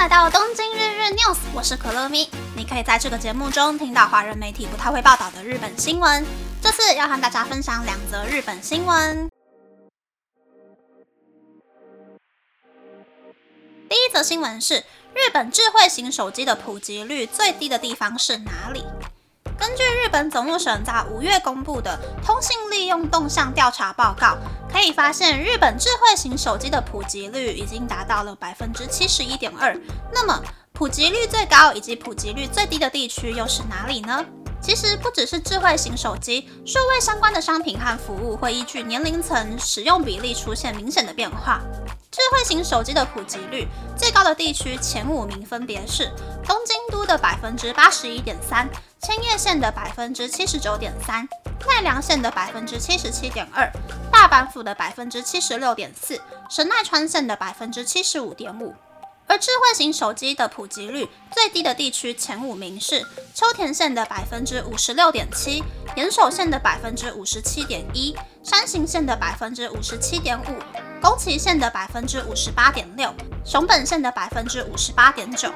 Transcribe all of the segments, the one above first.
来到东京日日 news，我是可乐咪。你可以在这个节目中听到华人媒体不太会报道的日本新闻。这次要和大家分享两则日本新闻。第一则新闻是日本智慧型手机的普及率最低的地方是哪里？根据日本总务省在五月公布的通信利用动向调查报告，可以发现日本智慧型手机的普及率已经达到了百分之七十一点二。那么，普及率最高以及普及率最低的地区又是哪里呢？其实不只是智慧型手机，数位相关的商品和服务会依据年龄层使用比例出现明显的变化。智慧型手机的普及率最高的地区前五名分别是东京都的百分之八十一点三，千叶县的百分之七十九点三，奈良县的百分之七十七点二，大阪府的百分之七十六点四，神奈川县的百分之七十五点五。而智慧型手机的普及率最低的地区前五名是秋田县的百分之五十六点七，岩手县的百分之五十七点一，山形县的百分之五十七点五，宫崎县的百分之五十八点六，熊本县的百分之五十八点九。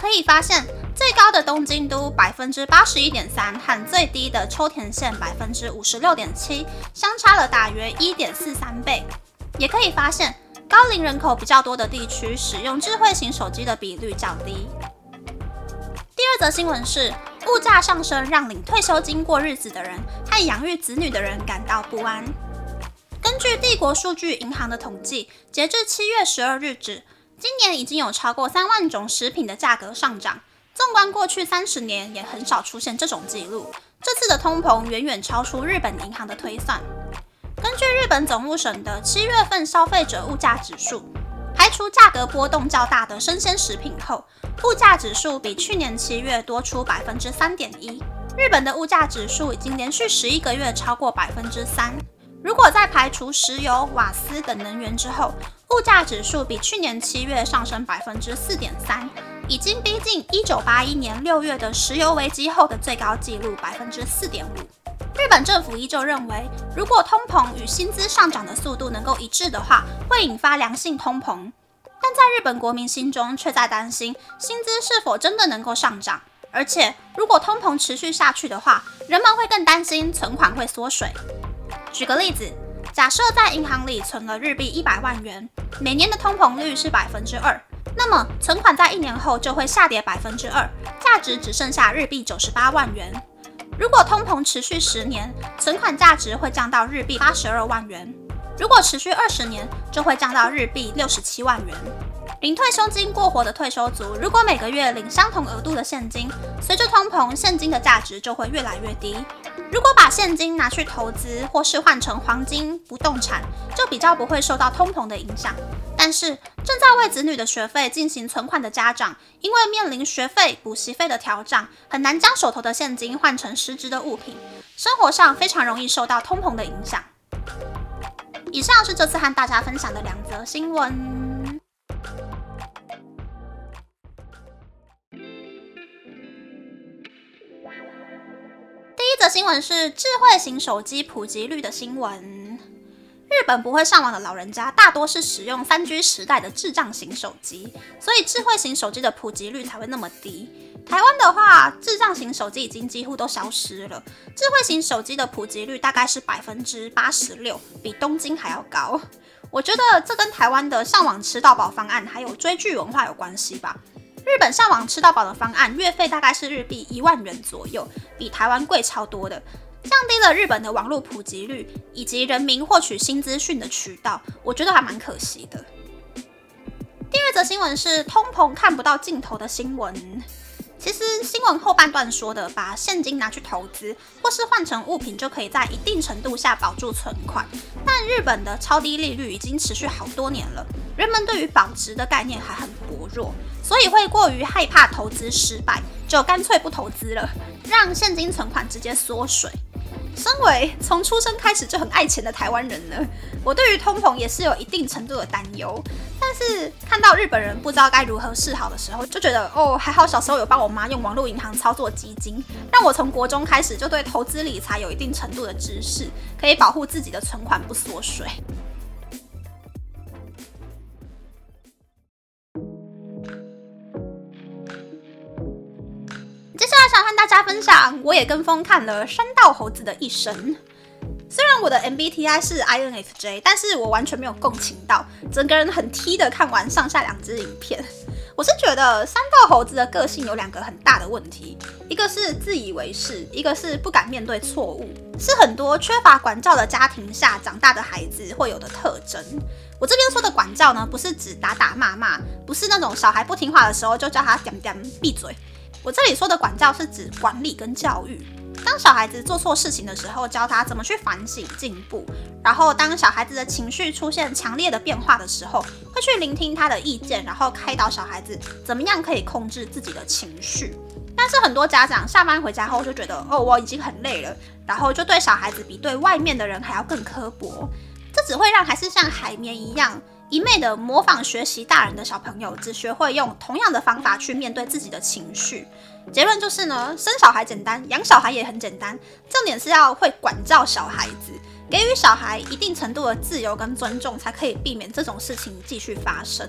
可以发现，最高的东京都百分之八十一点三和最低的秋田县百分之五十六点七相差了大约一点四三倍。也可以发现。高龄人口比较多的地区，使用智慧型手机的比率较低。第二则新闻是，物价上升让领退休金过日子的人和养育子女的人感到不安。根据帝国数据银行的统计，截至七月十二日止，今年已经有超过三万种食品的价格上涨。纵观过去三十年，也很少出现这种记录。这次的通膨远远超出日本银行的推算。根据日本总务省的七月份消费者物价指数，排除价格波动较大的生鲜食品后，物价指数比去年七月多出百分之三点一。日本的物价指数已经连续十一个月超过百分之三。如果在排除石油、瓦斯等能源之后，物价指数比去年七月上升百分之四点三，已经逼近一九八一年六月的石油危机后的最高纪录百分之四点五。日本政府依旧认为，如果通膨与薪资上涨的速度能够一致的话，会引发良性通膨。但在日本国民心中，却在担心薪资是否真的能够上涨。而且，如果通膨持续下去的话，人们会更担心存款会缩水。举个例子，假设在银行里存了日币一百万元，每年的通膨率是百分之二，那么存款在一年后就会下跌百分之二，价值只剩下日币九十八万元。如果通膨持续十年，存款价值会降到日币八十二万元；如果持续二十年，就会降到日币六十七万元。领退休金过活的退休族，如果每个月领相同额度的现金，随着通膨，现金的价值就会越来越低。如果把现金拿去投资，或是换成黄金、不动产，就比较不会受到通膨的影响。但是，正在为子女的学费进行存款的家长，因为面临学费、补习费的调涨，很难将手头的现金换成实质的物品，生活上非常容易受到通膨的影响。以上是这次和大家分享的两则新闻。第一则新闻是智慧型手机普及率的新闻。日本不会上网的老人家大多是使用三 G 时代的智障型手机，所以智慧型手机的普及率才会那么低。台湾的话，智障型手机已经几乎都消失了，智慧型手机的普及率大概是百分之八十六，比东京还要高。我觉得这跟台湾的上网吃到饱方案还有追剧文化有关系吧。日本上网吃到饱的方案月费大概是日币一万元左右，比台湾贵超多的。降低了日本的网络普及率以及人民获取新资讯的渠道，我觉得还蛮可惜的。第二则新闻是通膨看不到尽头的新闻。其实新闻后半段说的，把现金拿去投资或是换成物品，就可以在一定程度下保住存款。但日本的超低利率已经持续好多年了，人们对于保值的概念还很薄弱，所以会过于害怕投资失败，就干脆不投资了，让现金存款直接缩水。身为从出生开始就很爱钱的台湾人呢，我对于通膨也是有一定程度的担忧。但是看到日本人不知道该如何是好的时候，就觉得哦，还好小时候有帮我妈用网络银行操作基金，让我从国中开始就对投资理财有一定程度的知识，可以保护自己的存款不缩水。家分享，我也跟风看了山道猴子的一生。虽然我的 MBTI 是 INFJ，但是我完全没有共情到，整个人很 T 的看完上下两支影片。我是觉得山道猴子的个性有两个很大的问题，一个是自以为是，一个是不敢面对错误，是很多缺乏管教的家庭下长大的孩子会有的特征。我这边说的管教呢，不是指打打骂骂，不是那种小孩不听话的时候就叫他点点闭嘴。我这里说的管教是指管理跟教育。当小孩子做错事情的时候，教他怎么去反省进步；然后当小孩子的情绪出现强烈的变化的时候，会去聆听他的意见，然后开导小孩子怎么样可以控制自己的情绪。但是很多家长下班回家后就觉得，哦，我已经很累了，然后就对小孩子比对外面的人还要更刻薄，这只会让还是像海绵一样一昧的模仿学习大人的小朋友，只学会用同样的方法去面对自己的情绪。结论就是呢，生小孩简单，养小孩也很简单，重点是要会管教小孩子，给予小孩一定程度的自由跟尊重，才可以避免这种事情继续发生。